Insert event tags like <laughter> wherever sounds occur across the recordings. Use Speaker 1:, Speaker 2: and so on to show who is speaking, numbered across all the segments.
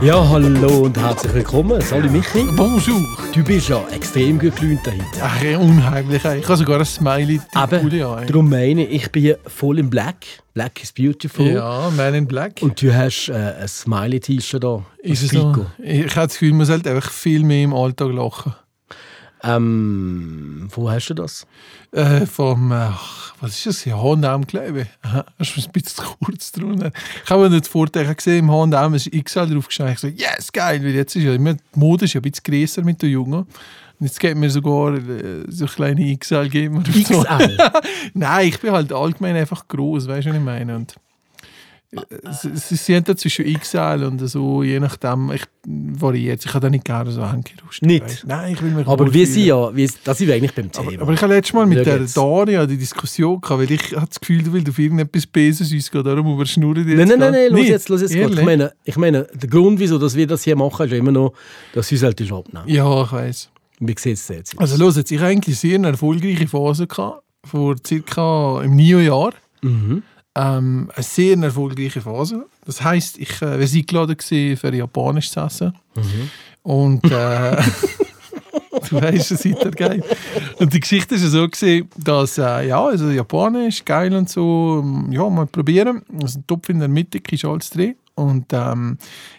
Speaker 1: Ja, hallo und herzlich willkommen. Salut Michi.
Speaker 2: Bonjour.
Speaker 1: Du bist ja extrem geglüht heute.
Speaker 2: Ach, unheimlich. Ich habe sogar ein Smiley ey.
Speaker 1: darum meine ich, ich bin voll in Black. Black is beautiful.
Speaker 2: Ja, Man in Black.
Speaker 1: Und du hast äh, ein Smiley-T-Shirt da.
Speaker 2: ist es so?
Speaker 1: Pico.
Speaker 2: Ich habe das Gefühl, man sollte einfach viel mehr im Alltag lachen.
Speaker 1: Ähm, wo hast du das?
Speaker 2: Äh, vom, ach, was ist das? Ja, H&M, glaube ich. Das ist ein bisschen kurz drunter. Ich habe nicht Vorteile gesehen, im H&M ist XL draufgestanden. Ich so, yes, geil, weil jetzt ist ja immer, die Mode ist ja ein bisschen grösser mit den Jungen. Und jetzt geht mir sogar äh, so kleine XL geben.
Speaker 1: XL?
Speaker 2: Nein, ich bin halt allgemein einfach groß, weißt du, was ich meine? Und sie, sie sind da zwischen XL und so, je nachdem, ich variiert. Ich habe da nicht gerne so Hängerust.
Speaker 1: Nicht?
Speaker 2: Nein, ich will mich
Speaker 1: Aber wir sind ja, wir, da sind wir eigentlich beim Thema.
Speaker 2: Aber, aber ich habe letztes Mal mit
Speaker 1: Schau
Speaker 2: der
Speaker 1: jetzt.
Speaker 2: Daria die Diskussion gehabt, weil ich habe das Gefühl, du willst auf irgendetwas Beses uns gehen, darum überschnurren die
Speaker 1: Nein,
Speaker 2: jetzt
Speaker 1: nein, nein, nein,
Speaker 2: Nicht?
Speaker 1: jetzt, los jetzt? Ich meine, ich meine, der Grund, wieso dass wir das hier machen, ist immer noch, dass sie halt den Job nehmen.
Speaker 2: Ja, ich weiß.
Speaker 1: Wie sieht es jetzt?
Speaker 2: Also los, jetzt, ich hatte eigentlich sehr eine erfolgreiche Phase gehabt, vor circa im Neo-Jahr.
Speaker 1: Mhm.
Speaker 2: Ähm, eine sehr erfolgreiche Phase. Das heisst, ich äh, war eingeladen für Japanisch zu essen.
Speaker 1: Mhm.
Speaker 2: Und äh, <laughs> du weißt, es ist geil. Und die Geschichte ja so gewesen, dass äh, ja, also Japanisch geil und so, ähm, ja, mal probieren. Also ein Topf in der Mitte, ist alles drin. Und ähm,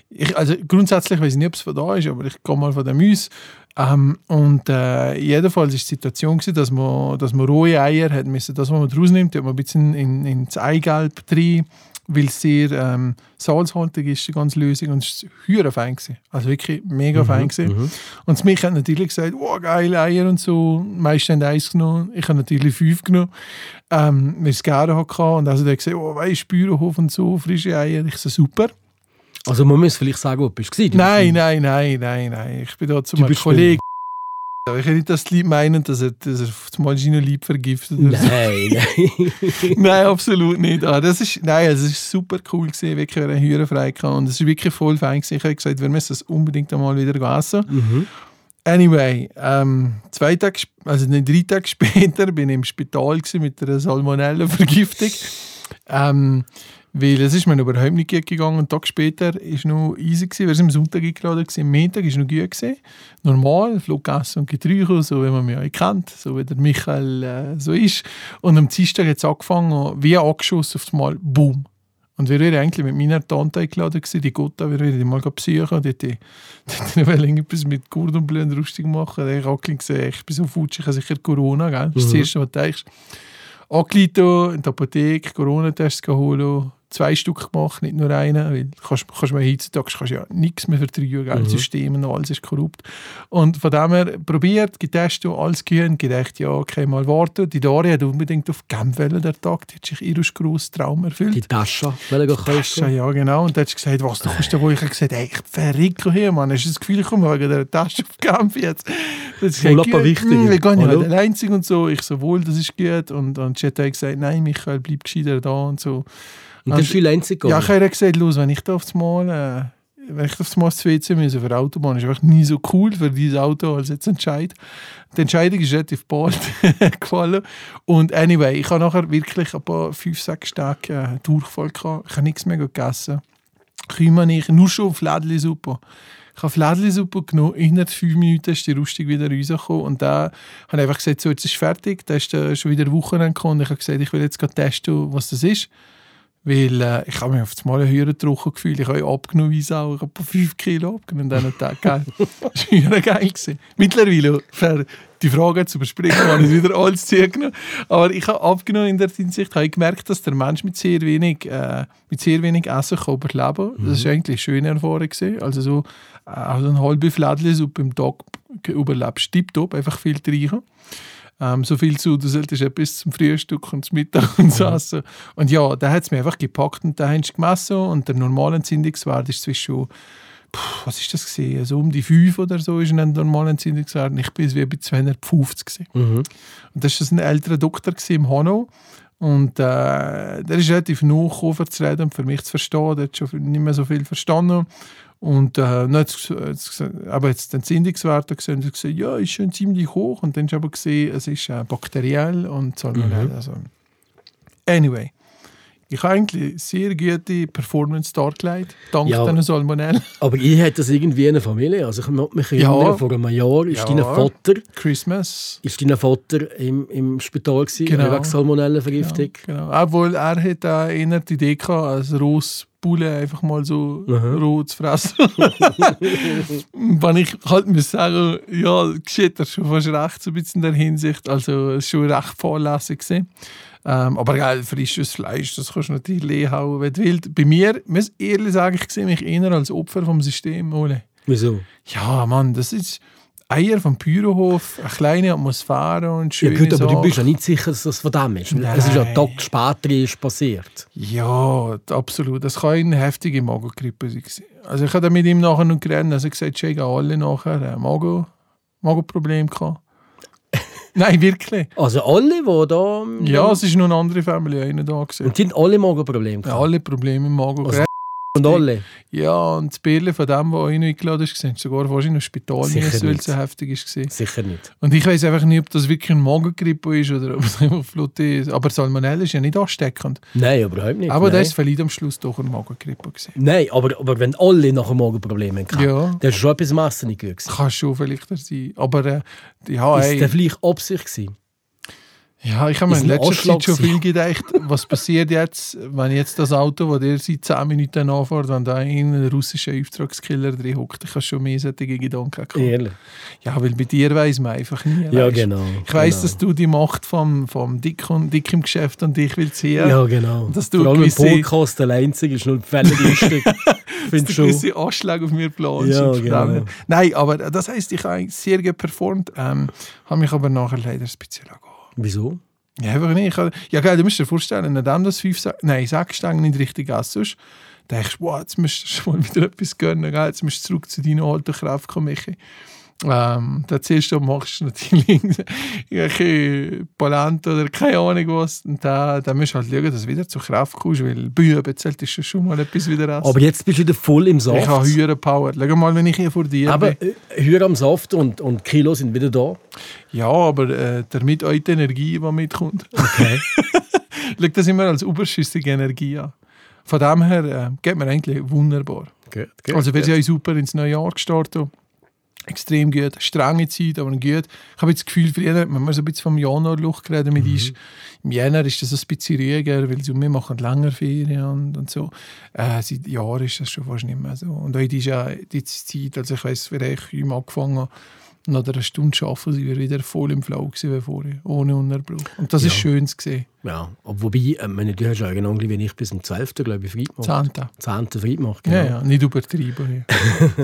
Speaker 2: ich, also grundsätzlich weiß ich nicht, ob es von da ist, aber ich gehe mal von dem aus. Ähm, und äh, jedenfalls war die Situation, gewesen, dass man, dass man rohe Eier hat müssen. Das, was man draus nimmt, hat man ein bisschen in, ins Eigelb drin, weil es sehr ähm, salzhaltig ist, die ganze Lösung. Und es war höher fein. Gewesen. Also wirklich mega fein. Gewesen. Und mich hat natürlich gesagt, wow, geile Eier und so. Die meisten haben eins genommen. Ich habe natürlich fünf genommen, ähm, weil ich es gerne hatte. Und also der hat gesagt, oh, weißt Bauernhof und so, frische Eier. Ich so, super.
Speaker 1: Also man muss vielleicht sagen, wo du bist. Du
Speaker 2: Nein, nein, nein, nein, nein. Ich bin da zu
Speaker 1: Du
Speaker 2: meinem
Speaker 1: bist
Speaker 2: Kollegen. Ich will nicht, dass die Leute meinen, dass er, dass er seine Lieb vergiftet. oder so.
Speaker 1: Nein, nein. <laughs>
Speaker 2: nein, absolut nicht. Ah, das ist, nein, es ist super cool gewesen, wirklich eine Hüre frei gehabt. und es ist wirklich voll fein gewesen. Ich habe gesagt, wir müssen das unbedingt einmal wieder essen.
Speaker 1: mhm.
Speaker 2: Anyway, ähm, zwei Tage, also nicht drei Tage <laughs> später bin ich im Spital gewesen mit einer Salmonella-Vergiftung. Ähm, weil es ist mir überhaupt nicht gut gegangen. Einen Tag später ist noch easy gewesen. Wir sind am Sonntag eingeladen. Am Montag ist noch gut gewesen. Normal, Flug essen und Getränke, so wie man mich auch kennt, so wie der Michael äh, so ist. Und am Dienstag hat es angefangen, wie angeschossen auf einmal, boom. Und wir waren eigentlich mit meiner Tante eingeladen, gewesen, die Gutta, wir wollten die mal besuchen. Und die, wollten etwas mit Cordonbleu und Rustig machen. Da habe ich gesehen, ich bin so futsch, ich habe sicher Corona, gell? Das ist das
Speaker 1: Mhm.
Speaker 2: Erste, was du denkst. Angeleitet, in der Apotheke, Corona-Tests holen, zwei Stück gemacht, nicht nur einen, weil kannst, kannst man heutzutage kannst ja nichts mehr vertrauen, gell?
Speaker 1: Mhm.
Speaker 2: Das System und alles ist korrupt. Und von dem her probiert, getestet, alles gehört, gedacht, ja, okay, mal warten. Die Daria hat unbedingt auf Genf der Tag, die hat sich ihren grossen Traum erfüllt.
Speaker 1: Die Tasche, weil er
Speaker 2: Tasche, ja genau. Und dann hat sie gesagt, was, du kommst da wo? Ich habe gesagt, ey, ich verrecke hier, Mann. Hast du das Gefühl, ich komme wegen dieser Tasche auf Genf jetzt?
Speaker 1: Voll
Speaker 2: gesagt,
Speaker 1: aber
Speaker 2: gut,
Speaker 1: wichtig.
Speaker 2: Wir gehen nicht einzig und so. Ich so, wohl, das ist gut. Und, und sie hat gesagt, nein, Michael, bleib gescheiter da und so.
Speaker 1: Und dann ist viel einzig
Speaker 2: Ja, ich habe gesagt, los, wenn ich da aufs Mal, äh, wenn ich aufs Mal das WC müsse für Autobahn, ist einfach nie so cool für dieses Auto als jetzt Entscheid. Die Entscheidung ist relativ bald <laughs> gefallen. Und anyway, ich habe nachher wirklich ein paar fünf, sechs Tage äh, Durchfall gehabt. Ich habe nichts mehr gegessen. Kümmere nicht, nur schon Flädli-Suppe. Ich habe Flädli-Suppe genommen, innerhalb fünf Minuten ist die Rustig wieder rausgekommen. Und da habe ich einfach gesagt, so, jetzt ist fertig. Da ist äh, schon wieder Wochenende gekommen. Und ich habe gesagt, ich will jetzt testen, was das ist. Weil äh, ich habe mich auf das Mal höheren Druck gefühlt. Ich habe abgenommen wie Sau. Ich habe 5 Kilo abgenommen an diesem Tag. Geil. <laughs> Das war höher geil. Gewesen. Mittlerweile, für die Frage zu überspringen, habe ich wieder alles zugenommen. Aber ich habe abgenommen in der Hinsicht, habe ich gemerkt, dass der Mensch mit sehr wenig, äh, mit sehr wenig Essen kann überleben kann. Das war eigentlich eine schöne Erfahrung. Gewesen. Also so äh, also eine halbe Flädli-Suppe im Tag überlebst, tipptopp, einfach viel trinken. Ähm, so viel zu, du solltest etwas zum Frühstück und zum Mittag und so essen. Und ja, da hat es mir einfach gepackt und da haben sie gemessen und der normale Entzündungswert ist zwischen, puh, was ist das gesehen? Also um die 5 oder so ist ein normaler Entzündungswert und ich bin wie bei 250 gewesen.
Speaker 1: Mhm.
Speaker 2: Und das war ein älterer Doktor im Hanau Und äh, der ist relativ nachgekommen zu reden und für mich zu verstehen. Der hat schon nicht mehr so viel verstanden. Und äh, dann es jetzt, aber jetzt die Entzündungswerte gesehen und gesagt, ja, ist schon ziemlich hoch. Und dann hast du aber gesehen, es ist äh, bakteriell und Salmonella. Also, anyway, ich habe eigentlich sehr gute Performance dargelegt, dank
Speaker 1: Ja.
Speaker 2: diesen Salmonella. <laughs>
Speaker 1: Aber ich hätte das irgendwie in der Familie. Also ich mag mich
Speaker 2: Ja.
Speaker 1: erinnern, vor einem Jahr ist
Speaker 2: Ja.
Speaker 1: dein Vater,
Speaker 2: Christmas.
Speaker 1: ist dein Vater im, im Spital gewesen,
Speaker 2: Genau.
Speaker 1: wegen Salmonellenvergiftung.
Speaker 2: Genau. Obwohl er hat äh, eher die Idee gehabt, als rohes Bulle einfach mal so
Speaker 1: Mhm.
Speaker 2: roh zu fressen. <laughs> Wenn ich halt muss sagen, ja, geschieht er schon fast recht, so ein bisschen in der Hinsicht. Also, es war schon recht fahrlässig. gewesen. Ähm, aber geil, frisches Fleisch, das kannst du natürlich leer hauen, wenn du willst. Bei mir, muss ich ehrlich sagen, ich sehe mich eher als Opfer vom System, Ole.
Speaker 1: Wieso?
Speaker 2: Ja, Mann, das ist Eier vom Bürohof, eine kleine Atmosphäre und
Speaker 1: Ja
Speaker 2: schöne
Speaker 1: gut, aber du bist ja nicht sicher, dass das von dem ist. Es ist ja
Speaker 2: Nein.
Speaker 1: Tag später ist passiert.
Speaker 2: Ja, absolut. Das kann eine heftige Magengrippe sein. Also ich habe mit ihm nachher noch geredet, also gesagt, haben alle nachher äh, Magen, Magenprobleme gehabt. <laughs> Nein, wirklich.
Speaker 1: Also alle, die da...
Speaker 2: Ja, es ist noch eine andere Familie einer da gewesen.
Speaker 1: Und haben alle Magenprobleme
Speaker 2: Ja, alle Probleme im Magen.
Speaker 1: Also- Und alle.
Speaker 2: Ja, und das Bärle von dem, der euch noch eingeladen ist, gesehen, sogar wahrscheinlich im Spital weil
Speaker 1: nicht.
Speaker 2: es so heftig ist.
Speaker 1: Sicher nicht.
Speaker 2: Und ich weiß einfach nicht, ob das wirklich ein Magengrippe ist oder ob es einfach Flutte ist. Aber Salmonella ist ja nicht ansteckend.
Speaker 1: Nein, überhaupt nicht.
Speaker 2: Aber
Speaker 1: Nein.
Speaker 2: das war vielleicht am Schluss doch eine Magengrippe. Gewesen.
Speaker 1: Nein, aber, aber wenn alle nachher Magenprobleme hatten,
Speaker 2: Ja.
Speaker 1: dann ist schon etwas im Essen nicht gut.
Speaker 2: Kann schon vielleicht sein. Aber äh, ja,
Speaker 1: Ist
Speaker 2: ey,
Speaker 1: vielleicht Absicht gewesen?
Speaker 2: Ja, ich habe mir in letzter Zeit schon viel gedacht, was passiert jetzt, wenn jetzt das Auto, das der seit 10 Minuten anfährt, wenn da ein russischer Auftragskiller drin hockt. Ich habe schon mehr solche Gedanken gehabt.
Speaker 1: Ehrlich.
Speaker 2: Ja, weil bei dir weiß man einfach nie.
Speaker 1: Ja, genau.
Speaker 2: Ich weiß,
Speaker 1: genau.
Speaker 2: dass du die Macht vom, vom Dick, und, Dick im Geschäft und dich willst sehen.
Speaker 1: Ja, genau.
Speaker 2: Dass du
Speaker 1: Vor allem im
Speaker 2: gewisse-
Speaker 1: Podcast der Einzige ist noch völlig lustig. <laughs>
Speaker 2: dass
Speaker 1: Finde
Speaker 2: du gewisse Anschläge auf mir planst.
Speaker 1: Ja, genau.
Speaker 2: Nein, aber das heisst, ich habe sehr gut performt, ähm, habe mich aber nachher leider ein bisschen.
Speaker 1: Wieso?
Speaker 2: Ja, einfach nicht. Ja, geil, du musst dir vorstellen, nachdem das fünf, nein, sechs Stangen nicht richtig essen denkst du, wow, jetzt musst du mal wieder etwas gönnen, gell? jetzt musst du zurück zu deiner alten Kraft kommen, Michi. Ähm, da zählst du, machst natürlich irgendwelche Polente oder keine Ahnung was. Und da, da musst du halt schauen, dass du wieder zur Kraft kommst, weil Bühne zählt ist schon mal etwas wieder essen.
Speaker 1: Aber jetzt bist du wieder voll im Saft.
Speaker 2: ich habe höhere Power. Schau mal, wenn ich hier vor dir
Speaker 1: Aber
Speaker 2: bin.
Speaker 1: äh, höher am Saft und, und Kilo sind wieder da.
Speaker 2: Ja, aber äh, damit auch die Energie, die mitkommt.
Speaker 1: Okay. <laughs>
Speaker 2: Schau das immer als überschüssige Energie an. Von dem her äh, geht mir eigentlich wunderbar.
Speaker 1: gut, gut,
Speaker 2: Also wir sind ja super ins neue Jahr gestartet. Extrem gut, strenge Zeit, aber gut. Ich habe jetzt das Gefühl, früher hat man so ein bisschen vom Januar-Luch geredet mit uns. Im Jänner ist das ein bisschen ruhiger, weil so, wir machen länger Ferien und, und so. Äh, seit Jahren ist das schon fast nicht mehr so. Und heute ist ja die Zeit, also ich weiss, wie ich angefangen habe, nach einer Stunde arbeiten, sind wir wieder voll im Flow wie vorher, ohne Unterbruch. Und das ist
Speaker 1: Ja.
Speaker 2: schön zu sehen.
Speaker 1: Ja, wobei, äh, meine, du hast ja genau wie ich bis zum 12. glaube ich frei gemacht.
Speaker 2: Zehnte.
Speaker 1: 10. frei gemacht, genau.
Speaker 2: Ja, ja, nicht übertrieben.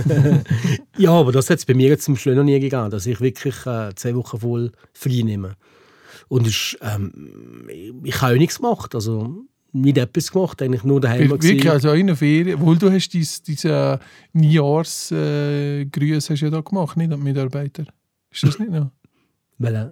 Speaker 2: hier. <laughs>
Speaker 1: Ja, aber das hat es bei mir jetzt zum Schluss noch nie gegeben, dass ich wirklich äh, zwei Wochen voll frei nehme. Und ist, ähm, ich habe auch nichts gemacht, also nicht etwas gemacht, eigentlich nur daheim
Speaker 2: Wir- Wirklich, also in der Ferien, wohl du hast dies, diese Neujahrsgrüße äh, hast ja da gemacht, nicht an die Mitarbeiter. Ist das nicht noch?
Speaker 1: Weil, äh,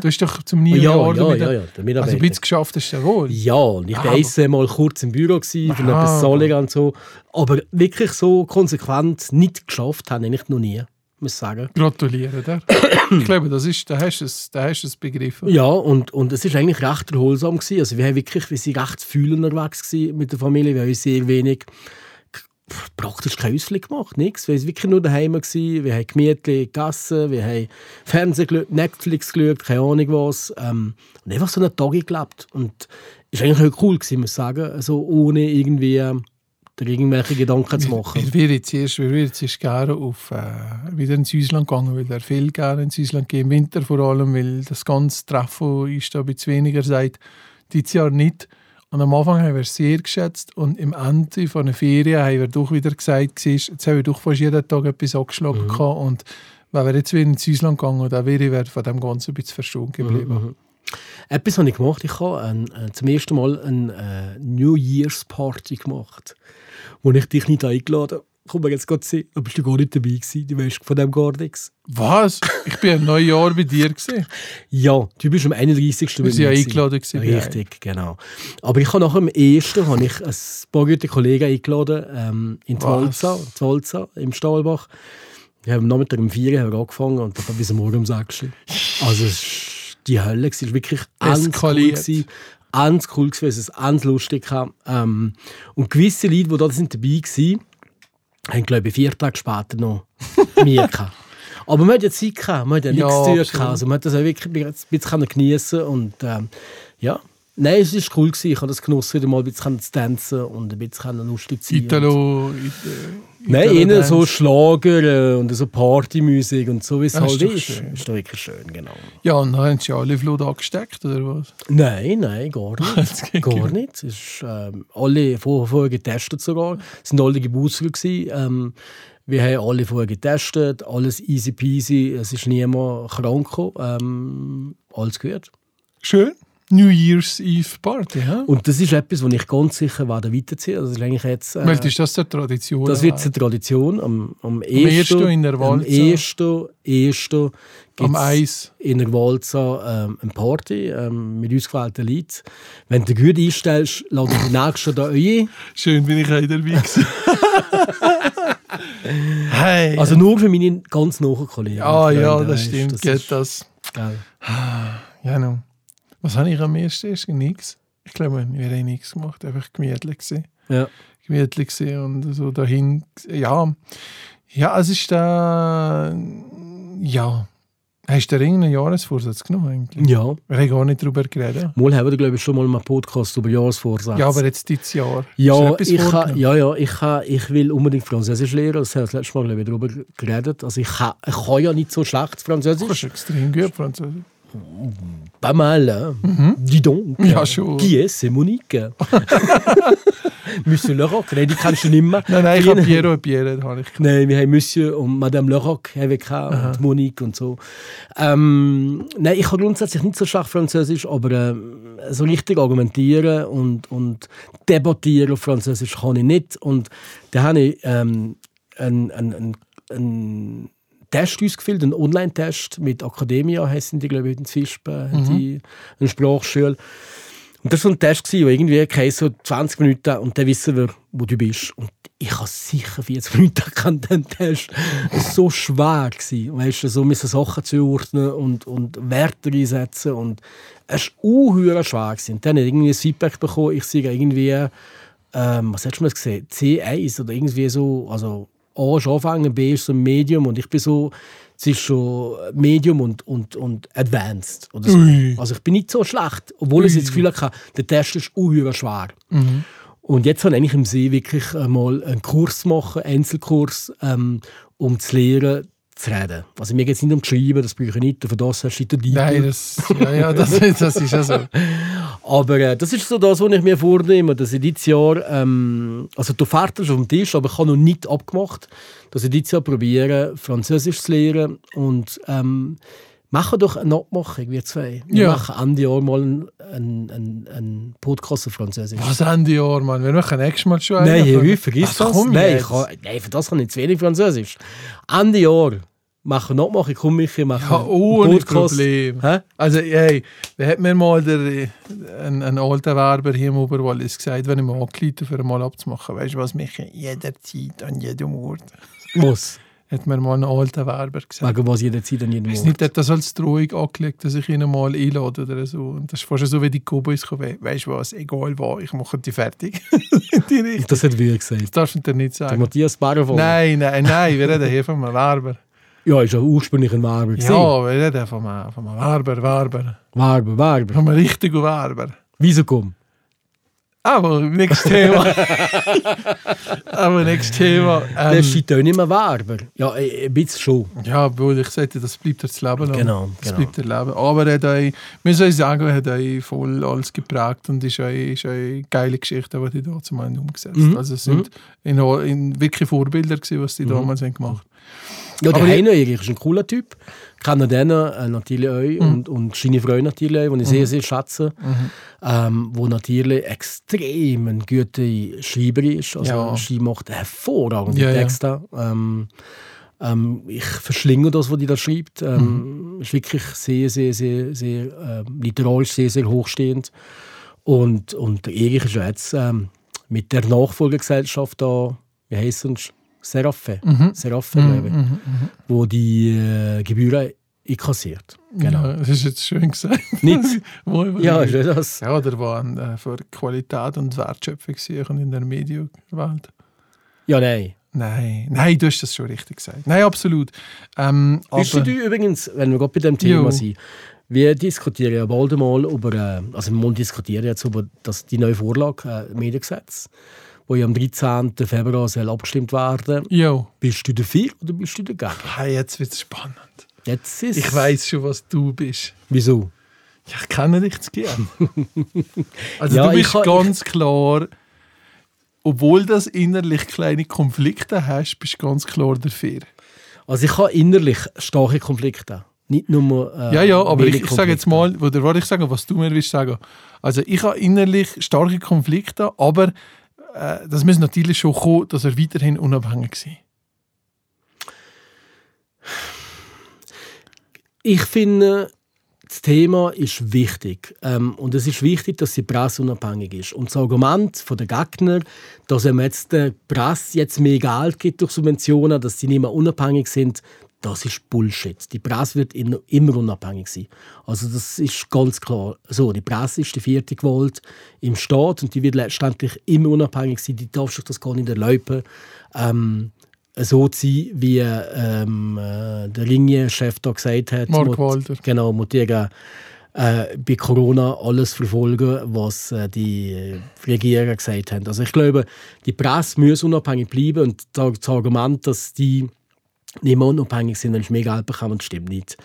Speaker 2: Du hast doch zum
Speaker 1: ja,
Speaker 2: Neujahr
Speaker 1: ja,
Speaker 2: damit-
Speaker 1: ja, ja, der Mitarbeiter.
Speaker 2: Also ein bisschen geschafft hast du ja wohl.
Speaker 1: Ja, und ich
Speaker 2: Ah,
Speaker 1: war
Speaker 2: aber-
Speaker 1: mal kurz im Büro, gewesen, für
Speaker 2: Aha,
Speaker 1: etwas Solling und so. Aber wirklich so konsequent nicht geschafft habe ich noch nie, muss sagen.
Speaker 2: Gratuliere dir. ich glaube, das ist, da hast du es, da hast es begriffen.
Speaker 1: Ja, und, und es war eigentlich recht erholsam. Gewesen. Also wir haben wirklich, wir sind recht viel unterwegs mit der Familie. Wir haben sehr wenig, praktisch kein Häuschen gemacht, nichts. Wir waren wirklich nur daheim. Gewesen. Wir haben gemütlich gegessen, wir haben Fernsehen geschaut, Netflix geschaut, keine Ahnung was. Ähm, und einfach so einen Tag gelebt. Und es war eigentlich auch cool, gewesen, muss ich sagen. Also ohne irgendwie dir irgendwelche Gedanken zu machen.
Speaker 2: Wir würden jetzt erst, wir jetzt erst gerne auf, äh, wieder ins Ausland gehen, weil er viel gerne ins Ausland geht, im Winter vor allem, weil das ganze Treffen ist da ein bisschen weniger seit dieses Jahr nicht. Und am Anfang haben wir es sehr geschätzt und im Ende von der Ferien haben wir doch wieder gesagt, siehst, jetzt haben wir doch fast jeden Tag etwas angeschlagen
Speaker 1: Mhm.
Speaker 2: und wenn wir jetzt wieder ins Ausland gegangen, dann wäre ich von dem Ganzen ein bisschen verstohlen geblieben.
Speaker 1: Mhm. Etwas habe ich gemacht. Ich habe äh, zum ersten Mal eine äh, New Year's Party gemacht, wo ich dich nicht eingeladen komm mal jetzt gerade sehen. Da bist du gar nicht dabei gewesen, du weißt von dem gar nichts.
Speaker 2: Was? Ich bin ein neues Jahr bei dir gesehen.
Speaker 1: Ja, du bist am 31.
Speaker 2: Wir sind ja eingeladen gewesen.
Speaker 1: Richtig, genau. Aber ich habe nach dem ersten habe ich ein paar gute Kollegen eingeladen ähm, in
Speaker 2: Was?
Speaker 1: Twolza, Twolza im Stahlbach. Wir haben am Nachmittag um 4 Uhr angefangen und dann bis Morgen um 6 Uhr. Also es ist die Hölle, es war wirklich ganz cool.
Speaker 2: Eskaliert.
Speaker 1: Gewesen. Ganz cool gewesen, es ganz lustig. Ähm, und gewisse Leute, die da sind dabei waren, haben, glaube ich, vier Tage später noch <laughs> mir gehabt. Aber man hat ja Zeit gehabt, man hat ja,
Speaker 2: Ja,
Speaker 1: nichts zu tun gehabt. Also man hat das auch wirklich ein bisschen geniessen und ähm, ja. Nein, es war cool. Gewesen. Ich habe das genossen, wieder mal ein bisschen zu tanzen und ein bisschen lustig zu sein.
Speaker 2: Italo. It,
Speaker 1: Nein, innen so. Schlager äh, und so Partymusik und so, wie es
Speaker 2: ist
Speaker 1: halt ist.
Speaker 2: schön.
Speaker 1: Ist doch wirklich schön, genau.
Speaker 2: Ja, und dann haben sie alle Flut angesteckt, oder was?
Speaker 1: Nein, nein, gar <laughs> nicht. gar
Speaker 2: gut.
Speaker 1: nicht. Es ist ähm, alle vorher, vorher getestet sogar. Es sind alle Geburtstag gewesen. Ähm, wir haben alle vorher getestet, alles easy peasy, es ist niemand krank gekommen. Ähm, alles gehört.
Speaker 2: Schön. New Year's Eve Party, hä?
Speaker 1: Und das ist etwas, was ich ganz sicher werde weiterziehen. Das ist eigentlich jetzt... Äh,
Speaker 2: Weil ist das eine Tradition?
Speaker 1: Das wird eine Tradition. Am, am,
Speaker 2: ersten in der
Speaker 1: Am
Speaker 2: Walza.
Speaker 1: ersten, ersten
Speaker 2: Am Eis.
Speaker 1: in der Walza ähm, eine Party ähm, mit ausgewählten Leuten. Wenn du gut einstellst, lade ich die Nächsten da ein.
Speaker 2: Schön, bin ich auch dabei <laughs> hey.
Speaker 1: Also nur für meine ganz nahen Kollegen.
Speaker 2: ah ja, das stimmt.
Speaker 1: das
Speaker 2: geht das. Ja, no. Was habe ich am ersten? Ist nichts. Ich glaube, wir haben nichts gemacht. Einfach gemütlich gewesen.
Speaker 1: Ja.
Speaker 2: gemütlich gewesen und so dahin. Ja, ja, es ist da. Ja. Hast du irgendeinen Jahresvorsatz genommen eigentlich?
Speaker 1: ja.
Speaker 2: Wir haben gar nicht darüber geredet.
Speaker 1: Mal haben wir, glaube ich, schon mal einen Podcast über Jahresvorsätze.
Speaker 2: Ja, aber jetzt dieses Jahr.
Speaker 1: Ja,
Speaker 2: du
Speaker 1: ich, ha, ja, ja ich, ha, ich will unbedingt Französisch lernen. Das haben wir das letzte Mal glaube ich, darüber geredet. Also ich, ha, ich kann ja nicht so schlecht
Speaker 2: Du
Speaker 1: Französisch.
Speaker 2: kannst extrem gut Französisch.
Speaker 1: Pas mal, hein? Dis donc.
Speaker 2: Ja, schon.
Speaker 1: Qui est, c'est Monique. <laughs> Monsieur Leroc, nein, die kennst du nicht mehr.
Speaker 2: Nein, nein, ich habe Piero und Pierre, habe ich
Speaker 1: Nein, wir haben Monsieur und Madame Leroc haben wir gehabt, und Monique und so. Ähm, nein, ich kann grundsätzlich nicht so schlecht Französisch, aber ähm, so richtig argumentieren und, und debattieren auf Französisch kann ich nicht. Und da habe ich ähm, einen, einen, einen, einen Test ausgefüllt, einen Online-Test mit Academia, heißen die, glaube ich, in Zwischenben, die eine Sprachschule. Und das war so ein Test, der irgendwie okay, so 20 Minuten und dann wissen wir, wo du bist. Und ich habe sicher 40 Minuten <laughs> gekannt, den Test. Es war so schwer. Gewesen, weißt du, so müssen Sachen zuordnen und, und Werte einsetzen. Und es war unheuer schwer. Gewesen. Und dann habe ich irgendwie ein Feedback bekommen, ich sage irgendwie, ähm, was hast du mal gesehen, C1 oder irgendwie so, also A ist anfangen, B ist so ein Medium und ich bin so zwischen Medium und, und, und Advanced. Oder so.
Speaker 2: Ui.
Speaker 1: Also ich bin nicht so schlecht, obwohl ich
Speaker 2: Ui.
Speaker 1: das Gefühl hatte, der Test ist unheuer schwer. Und jetzt habe ich im See wirklich mal einen Kurs machen, einen Einzelkurs, ähm, um zu lernen, zu reden. Also mir geht es nicht um zu schreiben, das brauche ich nicht, für das den Titel.
Speaker 2: Nein, das, ja, ja, das, <laughs> das ist ja so.
Speaker 1: Aber äh, das ist so das, was ich mir vornehme, dass ich dieses Jahr, ähm, also du fährst auf dem Tisch, aber ich habe noch nicht abgemacht, dass ich dieses Jahr probiere, Französisch zu lernen und ähm, machen doch eine Abmachung, wir zwei. Wir
Speaker 2: Ja.
Speaker 1: machen Ende Jahr mal einen, einen, einen, Podcast auf Französisch.
Speaker 2: Was Ende Jahr, Mann? Wir machen nächstes Mal schon
Speaker 1: Nein,
Speaker 2: einen.
Speaker 1: Herr vergiss
Speaker 2: Ach,
Speaker 1: das.
Speaker 2: komm
Speaker 1: Nein, ich kann, nein, für das kann ich zu wenig Französisch. Ende Jahr machen wir Abmachung, komm Michi, machen
Speaker 2: Ja, ohne
Speaker 1: Podcast.
Speaker 2: Problem.
Speaker 1: Hä?
Speaker 2: Also, hey, da hat mir mal der, ein, ein alter Werber hier im Oberwallis gesagt, wenn ich mal angeleitet für mal abzumachen, weißt du was, mich jederzeit an jedem Ort.
Speaker 1: Muss.
Speaker 2: Hat mir mal ein alter Werber gesagt.
Speaker 1: Wegen was jederzeit an jedem Ort.
Speaker 2: nicht, hat das als Drohung angelegt, dass ich ihn mal einlade oder so. Und das ist fast so, wie die Cowboys kommen. Weißt du was, egal was, ich mache die fertig. <laughs> die.
Speaker 1: Das hat wir gesagt.
Speaker 2: Das darfst du dir nicht
Speaker 1: Der
Speaker 2: sagen.
Speaker 1: Matthias Barrenvoll.
Speaker 2: Nein, nein, nein, wir reden hier von einem Werber.
Speaker 1: Ja, ist ja ursprünglich ein Werber. gewesen.
Speaker 2: Ja, wir reden von einem, von einem Werber, Werber.
Speaker 1: Werber, Werber.
Speaker 2: Von einem richtigen Werber.
Speaker 1: Wieso komm?
Speaker 2: Aber nächstes Thema. <laughs> Aber nächstes Thema.
Speaker 1: Der
Speaker 2: Ähm,
Speaker 1: ist ja nicht mehr Werber. Ja, ein bisschen schon.
Speaker 2: ja, obwohl ich sagte, das bleibt das Leben lang.
Speaker 1: Genau,
Speaker 2: Das
Speaker 1: genau.
Speaker 2: bleibt Leben. Aber er hat euch, wir sollen sagen, er hat euch voll alles geprägt und ist euch, ist euch geile Geschichte, die die da zum Ende umgesetzt
Speaker 1: Mhm.
Speaker 2: Also es sind in, in wirklich Vorbilder gewesen, was die
Speaker 1: Mhm.
Speaker 2: damals haben gemacht
Speaker 1: Ja, der
Speaker 2: ich-
Speaker 1: Erich ist ein cooler Typ. Den äh, natürlich auch
Speaker 2: Mhm.
Speaker 1: und, und seine Frau natürlich auch, die ich sehr, sehr schätze. Ähm, wo natürlich extrem ein guter Schreiber ist. Also
Speaker 2: Ja.
Speaker 1: sie macht hervorragende
Speaker 2: Ja, ja.
Speaker 1: Texte. Ähm, ähm, ich verschlinge das, was die da schreibt. Ähm,
Speaker 2: Mhm.
Speaker 1: Ist wirklich sehr, sehr, sehr, sehr ähm, literarisch sehr, sehr hochstehend. Und, und der Erich ist ja jetzt ähm, mit der Nachfolgegesellschaft da, wie heisst es? Seraphe.
Speaker 2: Mhm.
Speaker 1: Seraphe, glaube ich wo die äh, Gebühren einkassiert. Genau.
Speaker 2: Ja, das ist jetzt schön gesagt.
Speaker 1: Nicht? <laughs>
Speaker 2: Wohl,
Speaker 1: Ja, ist ja das.
Speaker 2: Ja, der war äh, für Qualität und Wertschöpfung suchen in der Medienwelt.
Speaker 1: Ja, nein.
Speaker 2: Nein, nein, du hast das schon richtig gesagt. Nein, absolut. Ähm,
Speaker 1: Bist
Speaker 2: aber,
Speaker 1: du übrigens, wenn wir gerade bei dem Thema
Speaker 2: Jo.
Speaker 1: sind, wir diskutieren ja bald einmal über, äh, also wir diskutieren jetzt über das, die neue Vorlage, äh, Mediengesetz, wo ja am 13. Februar soll abgestimmt werden.
Speaker 2: Jo.
Speaker 1: Bist du dafür oder bist du dagegen?
Speaker 2: Hey, jetzt wird es spannend.
Speaker 1: Jetzt ist
Speaker 2: Ich weiß schon, was du bist.
Speaker 1: Wieso?
Speaker 2: Ja, ich kenne dich zu gern. <laughs> Also
Speaker 1: Ja,
Speaker 2: du bist
Speaker 1: ha-
Speaker 2: ganz klar, obwohl das innerlich kleine Konflikte hast, bist du ganz klar dafür.
Speaker 1: Also ich habe innerlich starke Konflikte. Nicht nur äh,
Speaker 2: Ja, ja, aber ich, ich sage jetzt mal, oder was ich sage, was du mir willst sagen. Also ich habe innerlich starke Konflikte, aber äh, das muss natürlich schon kommen, dass er weiterhin unabhängig ist.
Speaker 1: Ich finde, das Thema ist wichtig. Ähm, und es ist wichtig, dass die Presse unabhängig ist. Und das Argument der Gegner, dass man jetzt der Presse jetzt mehr Geld gibt durch Subventionen, dass sie nicht mehr unabhängig sind, das ist Bullshit. Die Presse wird immer unabhängig sein. Also das ist ganz klar. So, die Presse ist die vierte Gewalt im Staat und die wird letztendlich immer unabhängig sein. Die darf sich das gar nicht erlauben. Ähm, so zu sein, wie ähm, äh, der Linie-Chef da gesagt hat.
Speaker 2: Mark Walter.
Speaker 1: Genau, muss äh, bei Corona alles verfolgen, was äh, die äh, gesagt haben. Also ich glaube, die Presse muss unabhängig bleiben und das Argument, dass die nicht mehr unabhängig sind, wenn sie mehr Geld bekommen, stimmt nicht.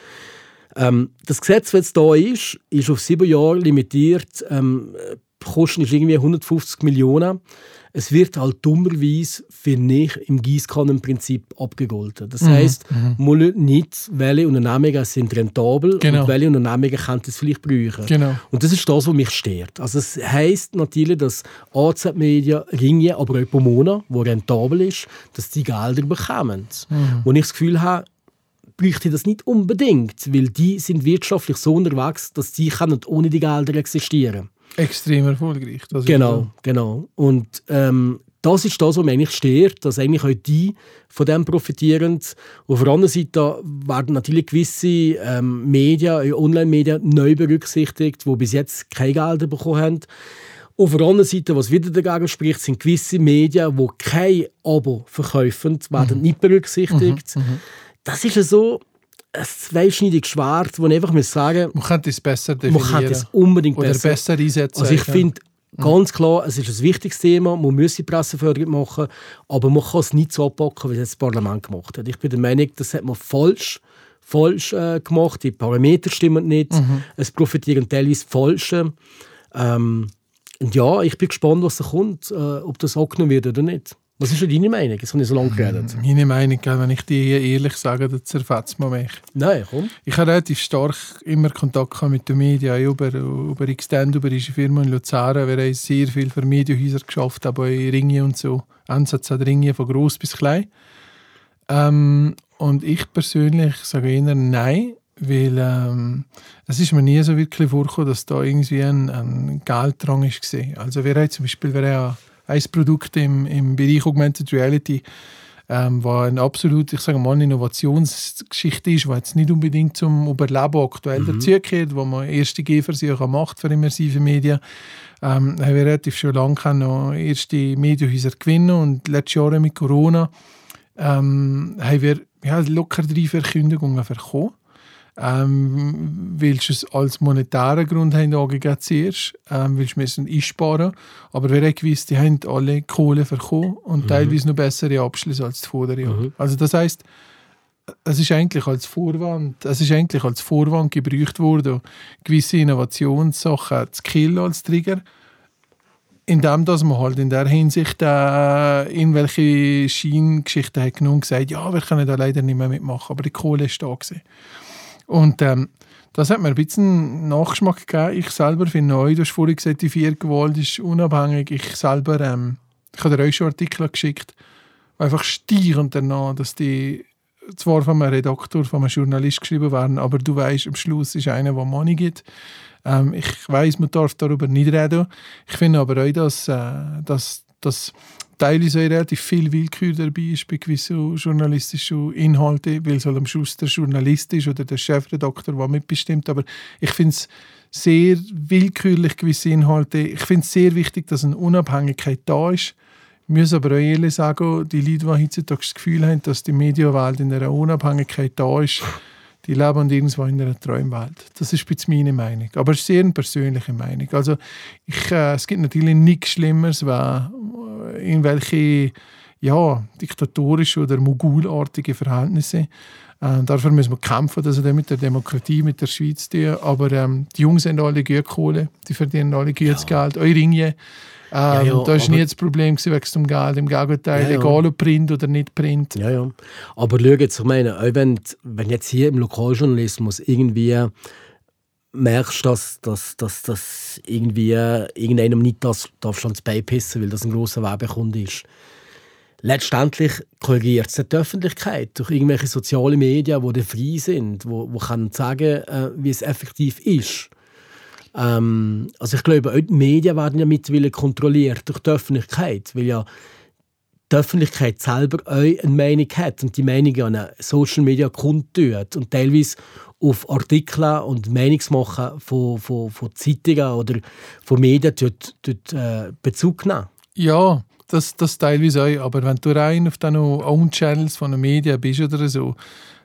Speaker 1: Ähm, das Gesetz, das da ist, ist auf sieben Jahre limitiert. Ähm, Kosten ist irgendwie 150 Millionen. Es wird halt dummerweise, finde ich, im Gießkannenprinzip abgegolten. Das heisst, man schaut nicht, welche Unternehmungen sind rentabel
Speaker 2: Genau.
Speaker 1: und welche Unternehmungen können es vielleicht brauchen.
Speaker 2: Genau.
Speaker 1: Und das ist das, was mich stört. Also es heisst natürlich, dass AZ Media Ringe, aber auch Pomona, wo rentabel ist, dass die Gelder bekommen. Wo ich das Gefühl habe, bräuchte das nicht unbedingt, weil die sind wirtschaftlich so unterwegs, dass die können ohne die Gelder existieren.
Speaker 2: Extrem erfolgreich. Das ist
Speaker 1: Genau, genau. Und ähm, das ist das, was mich eigentlich stört, dass eigentlich auch die von dem profitieren. Auf der anderen Seite werden natürlich gewisse ähm, Medien, auch Online-Medien, neu berücksichtigt, die bis jetzt keine Gelder bekommen haben. Auf der anderen Seite, was wieder dagegen spricht, sind gewisse Medien, die kein Abo verkaufen, werden nicht berücksichtigt. Das ist ja so ein zweischneidiges Schwert, wo ich einfach muss sagen
Speaker 2: Man könnte es besser
Speaker 1: man
Speaker 2: definieren.
Speaker 1: kann das unbedingt
Speaker 2: Oder
Speaker 1: besser
Speaker 2: besser einsetzen.
Speaker 1: also ich
Speaker 2: ja.
Speaker 1: finde ganz klar, es ist ein wichtiges Thema, man muss die Presseförderung machen, aber man kann es nicht so abpacken, wie es das Parlament gemacht hat. Ich bin der Meinung, das hat man falsch, falsch äh, gemacht, die Parameter stimmen nicht, es profitieren teilweise Falsche. Ähm, und ja, ich bin gespannt, was da kommt, äh, ob das angenommen wird oder nicht. Was ist denn deine Meinung? Jetzt habe ich so lange geredet.
Speaker 2: Meine Meinung, wenn ich die ehrlich sage, dann zerfetzt man mich.
Speaker 1: Nein, komm.
Speaker 2: Ich habe relativ stark immer Kontakt mit den Medien, über, über Extend, über unsere Firma in Luzern. Wir haben sehr viel für Medienhäuser geschafft, aber in Ringe und so. Ansatz hat Ringe von gross bis klein. Ähm, und ich persönlich sage eher nein, weil ähm, es ist mir nie so wirklich vorgekommen, dass da irgendwie ein, ein Gelddrang war. Also wir haben zum Beispiel wir haben ein Produkt im, im Bereich Augmented Reality, ähm, was eine absolut, ich sage mal, Innovationsgeschichte ist, die jetzt nicht unbedingt zum Überleben aktuell dazugehört, wo man erste Gehversuche macht für immersive Medien. Ähm, haben wir relativ schon lange noch erste Medienhäuser gewinnen und letztes Jahr mit Corona ähm, haben wir ja, locker drei Verkündigungen bekommen. Ähm, weil sie es als monetären Grund haben angegeben zuerst, ähm, weil sie müssen einsparen Aber wir haben gewusst, die haben alle Kohle bekommen und teilweise noch bessere Abschlüsse als die vorderen. Also das heisst, es ist eigentlich als Vorwand, es ist eigentlich als Vorwand gebraucht worden, gewisse Innovationssachen zu killen als Trigger. indem dass man halt in der Hinsicht äh, irgendwelche Schienengeschichten hat genommen und gesagt, ja, wir können da leider nicht mehr mitmachen, aber die Kohle ist da gewesen. Und ähm, das hat mir ein bisschen Nachgeschmack gegeben. Ich selber finde neu, du hast vorhin gesagt, die vier Gewalt ist unabhängig. Ich selber, ähm, ich habe dir euch schon Artikel geschickt, einfach stierend danach, dass die zwar von einem Redaktor, von einem Journalist geschrieben werden, aber du weißt, am Schluss ist einer, der Money gibt. Ähm, ich weiß, man darf darüber nicht reden. Ich finde aber auch, dass, äh, dass, dass teilweise relativ viel Willkür dabei ist bei gewissen journalistischen Inhalten, weil es halt am Schluss der Journalist ist oder der Chefredakteur, der mitbestimmt. Aber ich finde es sehr willkürlich, gewisse Inhalte. Ich finde es sehr wichtig, dass eine Unabhängigkeit da ist. Ich muss aber auch ehrlich sagen, die Leute, die heutzutage das Gefühl haben, dass die Medienwelt in einer Unabhängigkeit da ist, die leben irgendwo in einer Träumwelt. Das ist jetzt meine Meinung. Aber es ist sehr eine persönliche Meinung. Also ich, äh, es gibt natürlich nichts Schlimmeres, wenn irgendwelche ja, diktatorische oder mogulartige Verhältnisse. Äh, dafür müssen wir kämpfen, dass wir mit der Demokratie, mit der Schweiz tun. Aber ähm, die Jungs haben alle gut Kohle, die verdienen alle gutes ja. Geld. Eure Ringe ähm, ja, ja, da war nie das Problem wegen dem Geld. Im Gegenteil, ja, egal ob Print oder nicht Print.
Speaker 1: Ja, ja. Aber schau jetzt, ich meine, auch wenn, wenn jetzt hier im Lokaljournalismus irgendwie merkst, dass, dass, dass, dass irgendwie irgendeinem nicht das darfst ans Bein pissen, weil das ein grosser Werbekunde ist. Letztendlich korrigiert es die Öffentlichkeit durch irgendwelche sozialen Medien, die frei sind, wo, wo kann sagen, äh, wie es effektiv ist. Ähm, also ich glaube, auch die Medien werden ja mittlerweile kontrolliert durch die Öffentlichkeit, weil ja die Öffentlichkeit selber eine Meinung hat und die Meinung an Social Media kundtut und teilweise auf Artikel und Meinungsmachen von, von, von Zeitungen oder von Medien dort, dort, äh, Bezug nehmen.
Speaker 2: Ja, das, das teilweise auch. Aber wenn du rein auf den Own-Channels von den Medien bist oder so,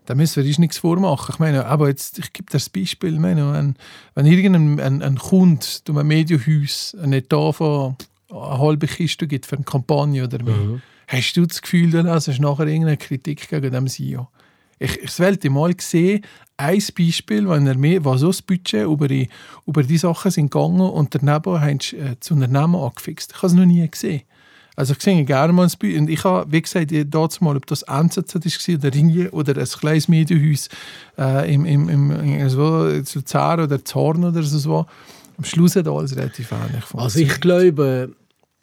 Speaker 2: da müssen wir uns nichts vormachen. Ich meine, aber jetzt, ich gebe das Beispiel, ich meine, wenn, wenn irgendein ein, ein Kunde durch ein Medienhaus einen Etat von eine halbe Kiste gibt für eine Kampagne oder mehr, mhm. hast du das Gefühl, dann hast du nachher irgendeine Kritik gegen den CEO? Ich, ich wollte mal sehen, ein Beispiel, wenn er mehr, was so das Budget über die, über die Sachen sind gegangen und daneben haben sie äh, das Unternehmen angefixt. Ich habe es noch nie gesehen. Also ich sehe gerne mal ein Beispiel. Und ich habe, wie gesagt, dort mal, ob das NZZ war oder Ringe oder ein kleines Medienhaus äh, im, im, im, in so, Luzern oder Zorn oder so. Am Schluss hat alles relativ ähnlich
Speaker 1: Also ich glaube,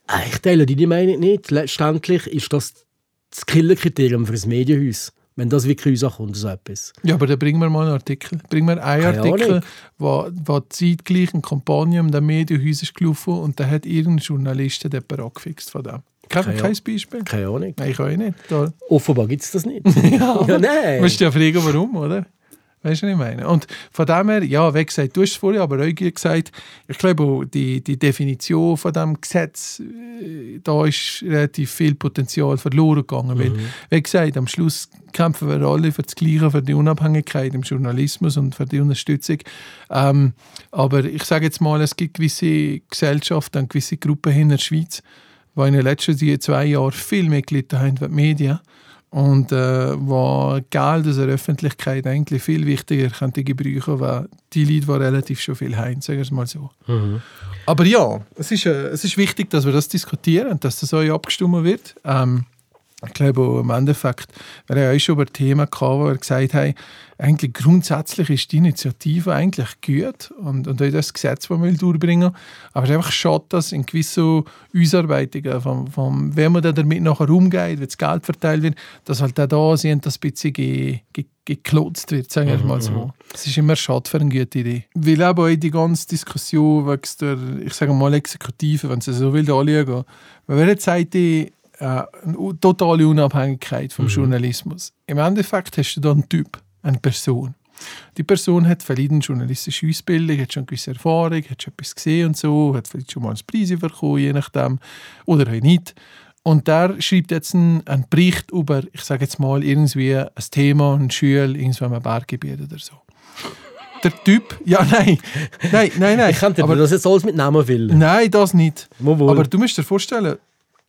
Speaker 1: äh, ich teile die Meinung nicht. Letztendlich ist das das Killerkriterium für ein Medienhaus. Wenn das wirklich rauskommt, so etwas.
Speaker 2: Ja, aber dann bringen wir mal einen Artikel. Bringen wir einen Keine Artikel, Ahnung. wo, wo zeitgleich eine Kampagne um das Medienhaus ist gelaufen und da hat irgendein Journalist jemanden angefixt von dem. Kein, kein Beispiel?
Speaker 1: Keine Ahnung.
Speaker 2: Nein, ich auch nicht. Da.
Speaker 1: Offenbar gibt es das nicht. <laughs>
Speaker 2: ja, ja, nein. Du musst ja fragen, warum, oder? Weißt du, was ich meine? Und von dem her, ja, wie gesagt, du hast es vorhin aber auch gesagt, ich glaube, die, die Definition von diesem Gesetz, äh, da ist relativ viel Potenzial verloren gegangen. Mhm. Weil, wie gesagt, am Schluss kämpfen wir alle für das Gleiche, für die Unabhängigkeit im Journalismus und für die Unterstützung. Ähm, aber ich sage jetzt mal, es gibt gewisse Gesellschaften und gewisse Gruppen in der Schweiz, die in den letzten zwei Jahren viel mehr gelitten haben wie die Medien und äh, wo Geld aus der Öffentlichkeit eigentlich viel wichtiger könnte gebrauchen, weil die Leute, die relativ schon viel haben, sagen wir es mal so. Mhm. Aber ja, es ist, äh, es ist wichtig, dass wir das diskutieren und dass das auch abgestimmt wird. Ähm, ich glaube, im Endeffekt, wir haben auch schon über Themen gehabt, wo wir gesagt haben, eigentlich grundsätzlich ist die Initiative eigentlich gut und, und auch das Gesetz, das wir durchbringen Aber es ist einfach schade, dass in gewissen Ausarbeitungen, vom, vom, wenn man damit nachher umgeht, wie das Geld verteilt wird, dass halt auch da sind, dass ein bisschen ge, ge, geklotzt wird, sagen wir mal so. Mhm. Es ist immer schade für eine gute Idee. Weil aber auch die ganze Diskussion wegen der, ich sage mal, Exekutive, wenn sie so will, anschauen, wenn wir jetzt sagen, äh, eine totale Unabhängigkeit vom mhm. Journalismus. Im Endeffekt hast du da einen Typ, eine Person. Die Person hat vielleicht eine journalistische Ausbildung, hat schon eine gewisse Erfahrung, hat schon etwas gesehen und so, hat vielleicht schon mal einen Preis bekommen, je nachdem, oder auch nicht. Und der schreibt jetzt einen, einen Bericht über, ich sage jetzt mal, irgendwie ein Thema, ein Schül, irgendwo im Berggebiet oder so. Der Typ, <laughs> ja, nein, nein, nein, nein.
Speaker 1: Ich könnte aber das jetzt alles mit Namen will.
Speaker 2: Nein, das nicht. Aber du musst dir vorstellen,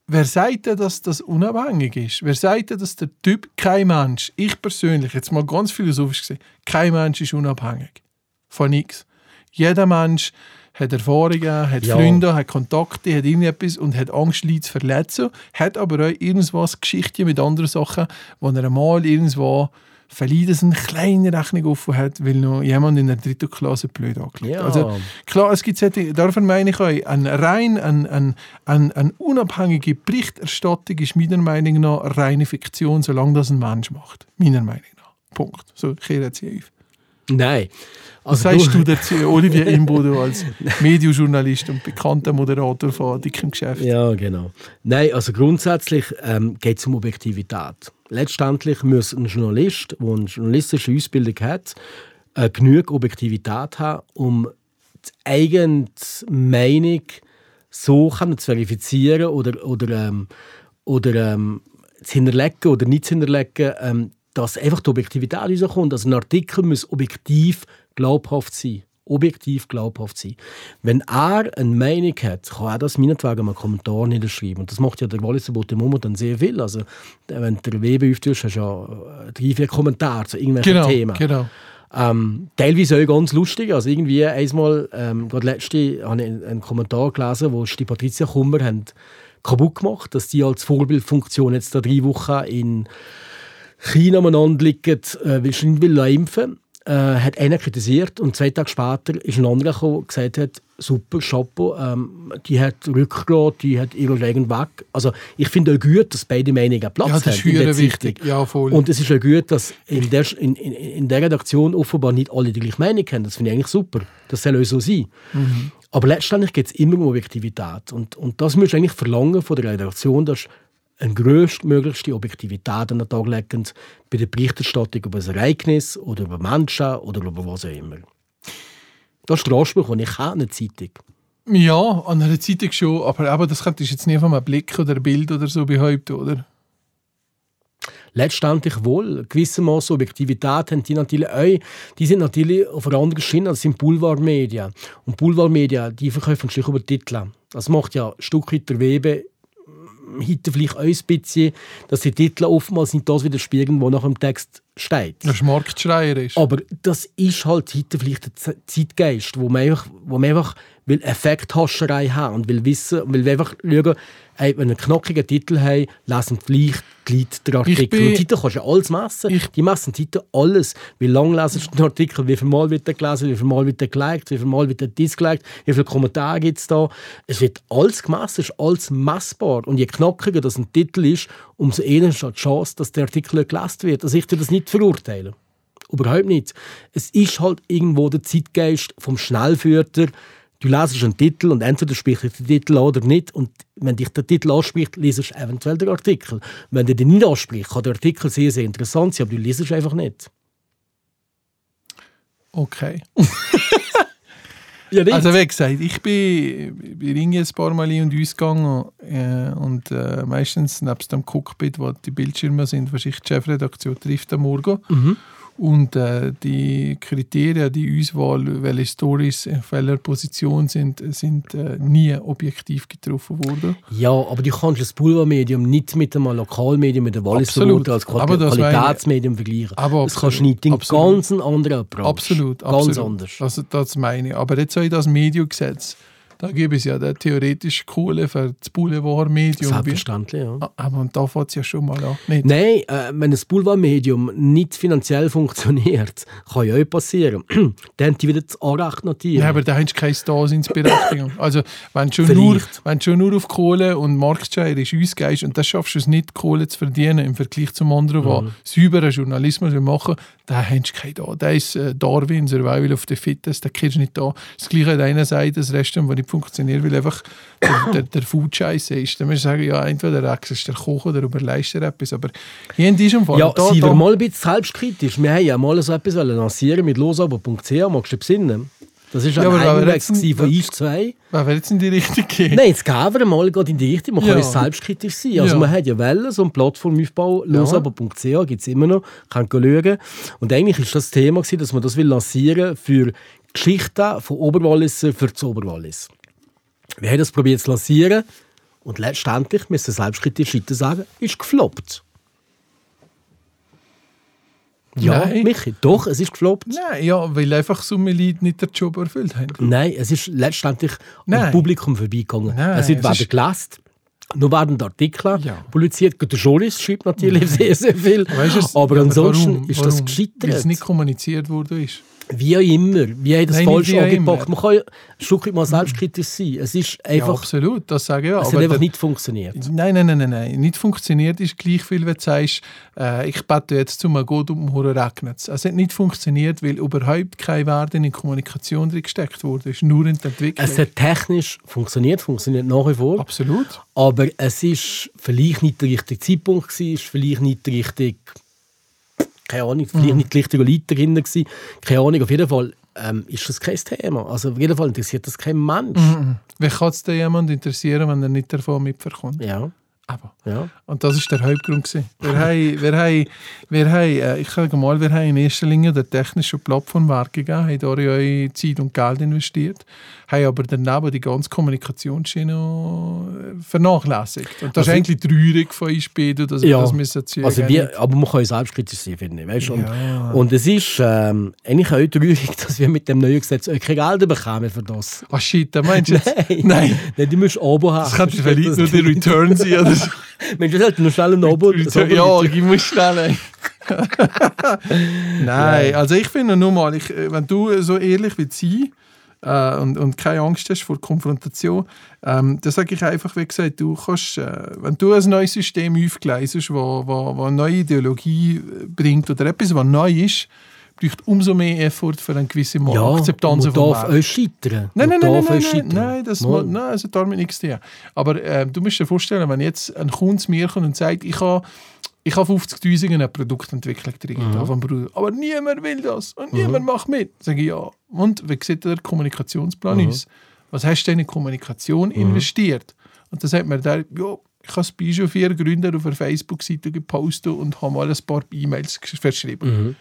Speaker 2: Wer sagt denn, dass das unabhängig ist? Wer sagt denn, dass der Typ, kein Mensch, ich persönlich, jetzt mal ganz philosophisch gesehen, kein Mensch ist unabhängig von nichts. Jeder Mensch hat Erfahrungen, hat
Speaker 1: Ja.
Speaker 2: Freunde, hat Kontakte, hat irgendetwas und hat Angst, Leute zu verletzen. Hat aber auch irgendwas Geschichten mit anderen Sachen, wo er einmal irgendwo vielleicht dass eine kleine Rechnung offen hat, weil noch jemand in der dritten Klasse blöd angelegt
Speaker 1: Ja.
Speaker 2: Also klar, es gibt solche, davon meine ich auch, ein rein, ein, ein, ein, eine unabhängige Berichterstattung ist meiner Meinung nach reine Fiktion, solange das ein Mensch macht. Meiner Meinung nach. Punkt. So, ich kehre jetzt hier auf.
Speaker 1: Nein.
Speaker 2: Was
Speaker 1: Also
Speaker 2: sagst du dazu, Olivier <laughs> Imbodo, als Medienjournalist und bekannter Moderator von Dickem Geschäft?
Speaker 1: Ja, genau. Nein, also grundsätzlich ähm, geht es um Objektivität. Letztendlich muss ein Journalist, der eine journalistische Ausbildung hat, äh, genug Objektivität haben, um die eigene Meinung so zu verifizieren oder, oder, ähm, oder ähm, zu hinterlegen oder nicht zu hinterlegen, ähm, dass einfach die Objektivität rauskommt. Also ein Artikel muss objektiv glaubhaft sein. Objektiv glaubhaft sein. Wenn er eine Meinung hat, kann er das meinetwegen einen Kommentar niederschreiben. Und das macht ja der Walliser Botemomo dann sehr viel. Also, wenn du Webe auftust, hast du ja äh, drei, vier Kommentare zu irgendwelchen
Speaker 2: Genau,
Speaker 1: Themen.
Speaker 2: genau.
Speaker 1: Ähm, teilweise auch ganz lustig. Also irgendwie einmal, ähm, gerade letzte, habe ich einen, Kommentar gelesen, wo die Patricia Kummer haben kaputt gemacht, dass die als Vorbildfunktion jetzt da drei Wochen in China umeinander liegen, äh, weil sie nicht will impfen äh, hat einer kritisiert und zwei Tage später ist ein anderer gekommen und gesagt hat, super, Chapeau, ähm, die hat Rückgrat, die hat ihre Regen weg. Also ich finde auch gut, dass beide Meinungen Platz
Speaker 2: Ja, das ist
Speaker 1: haben
Speaker 2: höher wichtig. Ja, voll.
Speaker 1: Und es ist auch gut, dass in der, in, in, in der Redaktion offenbar nicht alle die gleiche Meinung haben. Das finde ich eigentlich super. Das soll auch so sein. Aber letztendlich geht es immer um Objektivität. Und, und das musst du eigentlich verlangen von der Redaktion, dass eine größtmöglichste Objektivität an den Tag legen bei der Berichterstattung über ein Ereignis oder über Menschen oder über was auch immer. Das ist der Anspruch, den ich habe an eine Zeitung.
Speaker 2: ja, an einer Zeitung schon, aber eben, das könntest du jetzt nie von einem Blick oder einem Bild oder so behaupten, oder?
Speaker 1: Letztendlich wohl. Gewissermaßen Objektivität haben die natürlich auch. Die sind natürlich auf einer anderen Schiene als sind Boulevardmedien. Und Boulevardmedien, die verkaufen sich über Titel. Das macht ja ein Stück weit der Webe heute vielleicht auch ein bisschen, dass die Titel oftmals nicht das widerspiegeln, was nach dem Text steht.
Speaker 2: Das Marktschreier ist.
Speaker 1: Aber das ist halt heute vielleicht der Zeitgeist, wo man einfach, wo man einfach will Effekthascherei haben und will wissen, will wir einfach schauen, ey, wenn wir einen knackigen Titel haben, lesen vielleicht die Leute den Artikel.
Speaker 2: bin-
Speaker 1: und Titel kannst du ja alles messen.
Speaker 2: Ich-
Speaker 1: die messen Titel alles. Wie lange lesen du den Artikel, wie viel Mal wird er gelesen, wie viel Mal wird er geliked, wie viel Mal wird er disliked, wie viele Kommentare gibt es da. Es wird alles gemessen, es ist alles messbar. Und je knackiger das ein Titel ist, umso eher ist die Chance, dass der Artikel gelesen wird. Also ich tue das nicht verurteilen. Überhaupt nicht. Es ist halt irgendwo der Zeitgeist vom Schnellführer. Du lesest einen Titel und entweder spricht dich der Titel an oder nicht. Und wenn dich der Titel anspricht, lesest du eventuell den Artikel. Wenn der dich nicht anspricht, kann der Artikel sehr, sehr interessant sein, aber du lesest einfach nicht.
Speaker 2: Okay. <laughs>
Speaker 1: Ja, nicht.
Speaker 2: Also wie gesagt, ich bin, bin Ringe ein paar Mal und uns gegangen äh, und äh, meistens nebst dem Cockpit, wo die Bildschirme sind, was ich die Chefredaktion trifft am Morgen.
Speaker 1: Mhm.
Speaker 2: Und äh, die Kriterien, die Auswahl, welche Stories in welcher Position sind, sind äh, nie objektiv getroffen worden.
Speaker 1: ja, aber du kannst das Boulevardmedium nicht mit einem Lokalmedium, mit dem Walliser als Quali-
Speaker 2: Aber das
Speaker 1: Qualitätsmedium vergleichen.
Speaker 2: Aber
Speaker 1: das
Speaker 2: absolut.
Speaker 1: kannst du nicht. Den
Speaker 2: Absolut.
Speaker 1: ganz anderen Approach.
Speaker 2: Absolut,
Speaker 1: Ganz
Speaker 2: absolut.
Speaker 1: anders.
Speaker 2: Also, das meine ich. Aber jetzt auch das Mediengesetz, da gibt es ja der theoretisch Kohle für das Boulevardmedium.
Speaker 1: Selbstverständlich, ja.
Speaker 2: Ah, Aber und da fängt es ja schon mal an. Nicht?
Speaker 1: Nein, äh, wenn ein Boulevardmedium nicht finanziell funktioniert, <laughs> kann ja auch passieren. <clears throat> Dann haben die wieder das Anrecht notieren.
Speaker 2: Ja, aber da hast du keine Daseinsberechtigung. Also, wenn du schon, nur, wenn schon nur auf Kohle und Marktschreierisch ausgehst und das schaffst du es nicht, Kohle zu verdienen im Vergleich zum anderen,
Speaker 1: Mhm.
Speaker 2: der sauberen Journalismus will machen da hast du keinen da. Da ist äh, Darwin, Survival of the Fittest, da kriegst du nicht da. Das Gleiche hat einer sagt, das Restaurant, das nicht funktioniert, weil einfach der, der, der Food scheiße ist. Dann musst du sagen, ja, entweder wechselst du den Koch oder überleist dir etwas. Aber hier in diesem Fall,
Speaker 1: Ja,
Speaker 2: da,
Speaker 1: seien
Speaker 2: da,
Speaker 1: wir mal ein bisschen selbstkritisch. Wir haben ja mal so etwas lancieren mit losaber.ch. Magst du dich besinnen? Das war
Speaker 2: Ja,
Speaker 1: ein gewesen von uns zwei.
Speaker 2: wer will jetzt in die Richtung gehen?
Speaker 1: Nein, jetzt gehen wir mal in die Richtung. Man kann
Speaker 2: Ja.
Speaker 1: ja selbstkritisch sein. Also
Speaker 2: Ja.
Speaker 1: man hat ja Wellen, so eine Plattformaufbau, losaber.ch gibt es immer noch, kann schauen. Und eigentlich war das Thema, gewesen, dass man das will lancieren für Geschichten von Oberwalliser für das Oberwallis. Wir haben das probiert zu lancieren und letztendlich, müssen wir selbstkritisch sagen, ist gefloppt. Ja,
Speaker 2: Nein.
Speaker 1: Michi, doch, es ist gefloppt.
Speaker 2: Nein, ja, weil einfach so viele Leute nicht den Job erfüllt haben.
Speaker 1: Nein, es ist letztendlich
Speaker 2: Nein.
Speaker 1: am Publikum vorbeigegangen.
Speaker 2: Nein,
Speaker 1: es wird
Speaker 2: es
Speaker 1: weder
Speaker 2: ist-
Speaker 1: gelesen, nur werden Artikel
Speaker 2: Ja.
Speaker 1: publiziert. Gut, Der Journalist schreibt natürlich sehr, sehr viel.
Speaker 2: Weißt du, es-
Speaker 1: aber ansonsten
Speaker 2: warum?
Speaker 1: ist das
Speaker 2: Warum?
Speaker 1: gescheitert.
Speaker 2: Weil es nicht kommuniziert wurde. Ist.
Speaker 1: Wie auch immer, wie hat das
Speaker 2: Nein,
Speaker 1: falsch angepackt. Man kann ja ein Stück mal selbstkritisch sein. Es ist
Speaker 2: Ja,
Speaker 1: einfach,
Speaker 2: absolut, das sage ich ja.
Speaker 1: es hat einfach nicht funktioniert.
Speaker 2: Nein, nein, nein, nein, nein. Nicht funktioniert ist gleich viel, wenn du sagst, äh, ich bete jetzt zum Gott um Horror regnet es. Es hat nicht funktioniert, weil überhaupt kein Wert in die Kommunikation drin gesteckt wurde. Es ist nur in der Entwicklung.
Speaker 1: Es hat technisch funktioniert, funktioniert nach wie vor.
Speaker 2: Absolut.
Speaker 1: Aber es ist vielleicht nicht der richtige Zeitpunkt gewesen, ist vielleicht nicht der richtige, keine Ahnung, vielleicht
Speaker 2: Mhm.
Speaker 1: nicht die richtige Leute dahinter gewesen. Keine Ahnung, auf jeden Fall ähm, ist das kein Thema. Also auf jeden Fall interessiert das kein Mensch.
Speaker 2: Mhm. Wie kann es denn jemand interessieren, wenn er nicht davon mitverkommt?
Speaker 1: Ja,
Speaker 2: Aber.
Speaker 1: ja.
Speaker 2: Und das war der Hauptgrund. gewesen. Wir haben, wir haben, wir haben, äh, ich sage mal, wir haben in erster Linie der technischen Plattform Wert gegeben, haben da eure Zeit und Geld investiert, haben aber daneben die ganze Kommunikationsschiene äh, vernachlässigt. Und das
Speaker 1: Also-
Speaker 2: ist eigentlich traurig von uns beiden, dass wir
Speaker 1: Ja,
Speaker 2: das müssen.
Speaker 1: Also wir, aber man kann ja selbstkritisch sein, finde ich. Weißt? Und,
Speaker 2: Ja.
Speaker 1: und es ist ähm, eigentlich auch traurig, <laughs> dass wir mit dem neuen Gesetz auch kein Geld bekommen für das.
Speaker 2: Ah shit, da meinst du jetzt?
Speaker 1: Nein.
Speaker 2: Nein. <laughs>
Speaker 1: Nein, die musst du Abo haben.
Speaker 2: Das könnte vielleicht nur der Return sein. Oder so. <laughs>
Speaker 1: Mensch, wir sollten noch schnell ein Abo.
Speaker 2: Return, ja, ich muss schnell. ey. Nein, also ich finde nur mal, ich, äh, wenn du so ehrlich wie sein äh, und, und keine Angst hast vor Konfrontation, ähm, dann sage ich einfach, wie gesagt, du kannst, äh, wenn du ein neues System aufgleisest, wo eine neue Ideologie äh, bringt oder etwas, was neu ist, braucht umso mehr Effort für eine gewisse Mal
Speaker 1: Ja,
Speaker 2: Akzeptanz
Speaker 1: man
Speaker 2: vom
Speaker 1: darf auch scheitern.
Speaker 2: Nein, nein, nein, nein, nein,
Speaker 1: scheitern.
Speaker 2: nein, das,
Speaker 1: Mal.
Speaker 2: nein, das hat damit nichts zu tun. Aber äh, du musst dir vorstellen, wenn jetzt ein Kunde zu mir kommt und sagt, ich habe ich habe 50'000 in Produktentwicklung drin,
Speaker 1: Mhm.
Speaker 2: vom Bruder, aber niemand will das und niemand macht mit. Sage ich, ja. Und wie sieht der Kommunikationsplan
Speaker 1: Mhm.
Speaker 2: aus? Was hast du denn in Kommunikation investiert? Und dann sagt mir der, ja, ich habe das Beispiel vier Gründer auf einer Facebook-Seite gepostet und habe mal ein paar E-Mails verschrieben.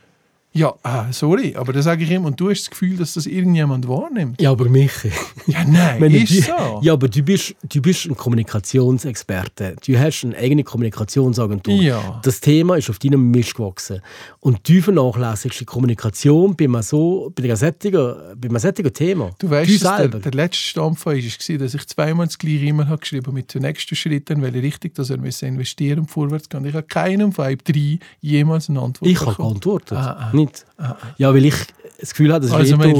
Speaker 2: Ja, ah, sorry, aber da sage ich ihm, und du hast das Gefühl, dass das irgendjemand wahrnimmt.
Speaker 1: Ja, aber Michi.
Speaker 2: Ja, nein,
Speaker 1: du
Speaker 2: ist
Speaker 1: die-
Speaker 2: so.
Speaker 1: Ja, aber du bist, du bist ein Kommunikationsexperte. Du hast eine eigene Kommunikationsagentur.
Speaker 2: Ja.
Speaker 1: Das Thema ist auf deinem Mist gewachsen. Und du vernachlässigst die Kommunikation bei einem, so, bei einem, solchen, bei einem solchen Thema.
Speaker 2: Du weißt, dass der,
Speaker 1: selber.
Speaker 2: der letzte Stampfer war, dass ich zweimal das gleiche E-Mail habe geschrieben mit den nächsten Schritten, weil richtig, dass er investieren und vorwärts gehen. Ich habe keinem von drei jemals eine Antwort
Speaker 1: ich habe
Speaker 2: bekommen.
Speaker 1: geantwortet.
Speaker 2: Ah, ah.
Speaker 1: Nicht. Ja, weil ich das Gefühl habe, das ist
Speaker 2: Also mein.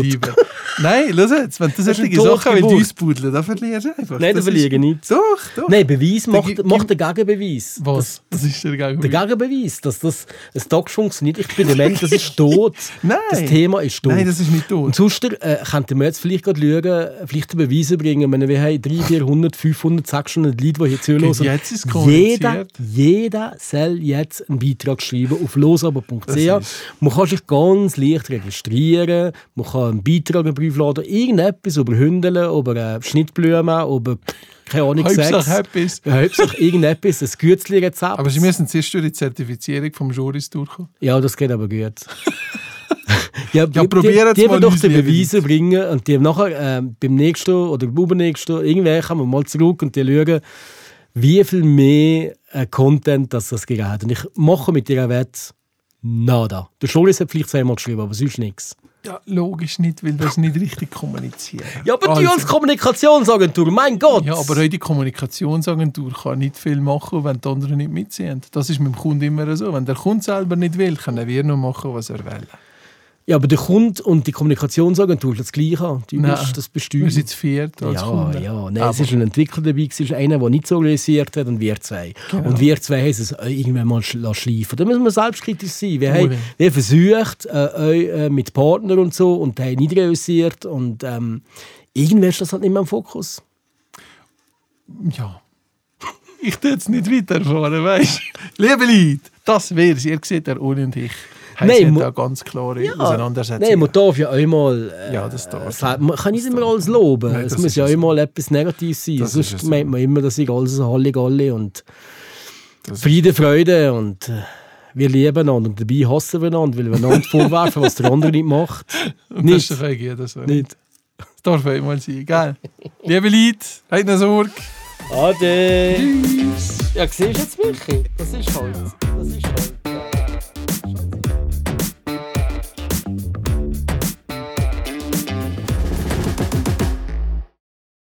Speaker 2: Nein, schau jetzt, wenn du
Speaker 1: ist
Speaker 2: solche Sachen willst, ausbudeln, dann verlierst du einfach.
Speaker 1: Nein, da
Speaker 2: Das
Speaker 1: verliere ich nicht.
Speaker 2: Doch, doch.
Speaker 1: Nein, Beweis macht, macht den Gegenbeweis.
Speaker 2: Was? Das ist der
Speaker 1: Der
Speaker 2: Gegenbeweis.
Speaker 1: Gegenbeweis, dass das ein Tag funktioniert. Ich bin der Mensch, das ist tot. <laughs>
Speaker 2: Nein.
Speaker 1: Das Thema ist tot.
Speaker 2: Nein, das ist nicht
Speaker 1: Und
Speaker 2: tot.
Speaker 1: sonst äh, könnten wir jetzt vielleicht gerade schauen, vielleicht einen Beweis bringen. Ich meine, wir haben 300, 400, 500, 600 Leute, die hier zuhören.
Speaker 2: Jetzt ist es
Speaker 1: jeder, jeder soll jetzt einen Beitrag schreiben auf losaber.ch.
Speaker 2: Das
Speaker 1: Man kann sich ganz leicht registrieren, man kann einen Beitrag aufladen, irgendetwas über Hündeln, über äh, Schnittblumen, über keine Ahnung,
Speaker 2: Hauptsache
Speaker 1: Sex.
Speaker 2: etwas.
Speaker 1: Ja, Hauptsache irgendetwas, ein Gützli-Rezept.
Speaker 2: Aber sie müssen zuerst durch die Zertifizierung vom Juris durchkommen.
Speaker 1: Ja, das geht aber gut. <laughs> ja,
Speaker 2: Ja, probier jetzt
Speaker 1: die, die
Speaker 2: mal
Speaker 1: doch die
Speaker 2: liebe
Speaker 1: Beweise bringen und die nachher ähm, beim nächsten oder beim übernächsten irgendwann kommen wir mal zurück und die schauen, wie viel mehr äh, Content das das hat. Und ich mache mit ihrer Wette nada. Der Scholis hat vielleicht zweimal geschrieben, aber sonst nichts.
Speaker 2: Ja, logisch nicht, weil das nicht richtig kommunizieren.
Speaker 1: Ja, aber
Speaker 2: Also-
Speaker 1: du als Kommunikationsagentur, mein Gott!
Speaker 2: Ja, aber heute die Kommunikationsagentur kann nicht viel machen, wenn die anderen nicht mitziehen. Das ist mit dem Kunden immer so. Wenn der Kunde selber nicht will, können wir noch machen, was er will.
Speaker 1: Ja, aber der Kunde und die Kommunikationsagentur ist das Gleiche. Du
Speaker 2: Nein,
Speaker 1: bist, das du.
Speaker 2: Wir sind zu viert als
Speaker 1: ja,
Speaker 2: Kunde.
Speaker 1: ja. Nein,
Speaker 2: Aber-
Speaker 1: es ist ein Entwickler dabei, es ist einer, der nicht so realisiert hat und wir zwei.
Speaker 2: Genau.
Speaker 1: Und wir zwei haben es irgendwann mal schleifen. Da müssen wir selbstkritisch sein. Wir haben wir versucht, äh, euch, äh, mit Partnern und so, und haben nicht realisiert. Und ähm, irgendwann ist das halt nicht mehr im Fokus.
Speaker 2: Ja. Ich tue jetzt nicht weiterfahren, weißt du? Liebe Leute, das wär's. Ihr seht, der Uli und ich haben
Speaker 1: Nein,
Speaker 2: da ganz klare Auseinandersetzungen.
Speaker 1: Nein, man darf ja auch mal. Äh,
Speaker 2: Ja, das darf.
Speaker 1: Man kann nicht immer alles loben.
Speaker 2: Nein,
Speaker 1: es
Speaker 2: das
Speaker 1: muss
Speaker 2: ist
Speaker 1: ja auch mal etwas Negatives sein.
Speaker 2: Das
Speaker 1: Sonst
Speaker 2: ist
Speaker 1: meint man immer, dass ich alles Halligalli und
Speaker 2: Das ist-
Speaker 1: Friede, Freude und äh, wir lieben einander und dabei hassen wir einander, weil wir einander <laughs> vorwerfen, was der andere nicht macht.
Speaker 2: Und das ist
Speaker 1: Nicht.
Speaker 2: doch eigentlich jeder so.
Speaker 1: Nicht.
Speaker 2: Das darf einmal sein, gell? Liebe Leute, habt eine Sorge.
Speaker 1: Ade. Ja, siehst du jetzt, Michi? Das ist halt. Das ist halt.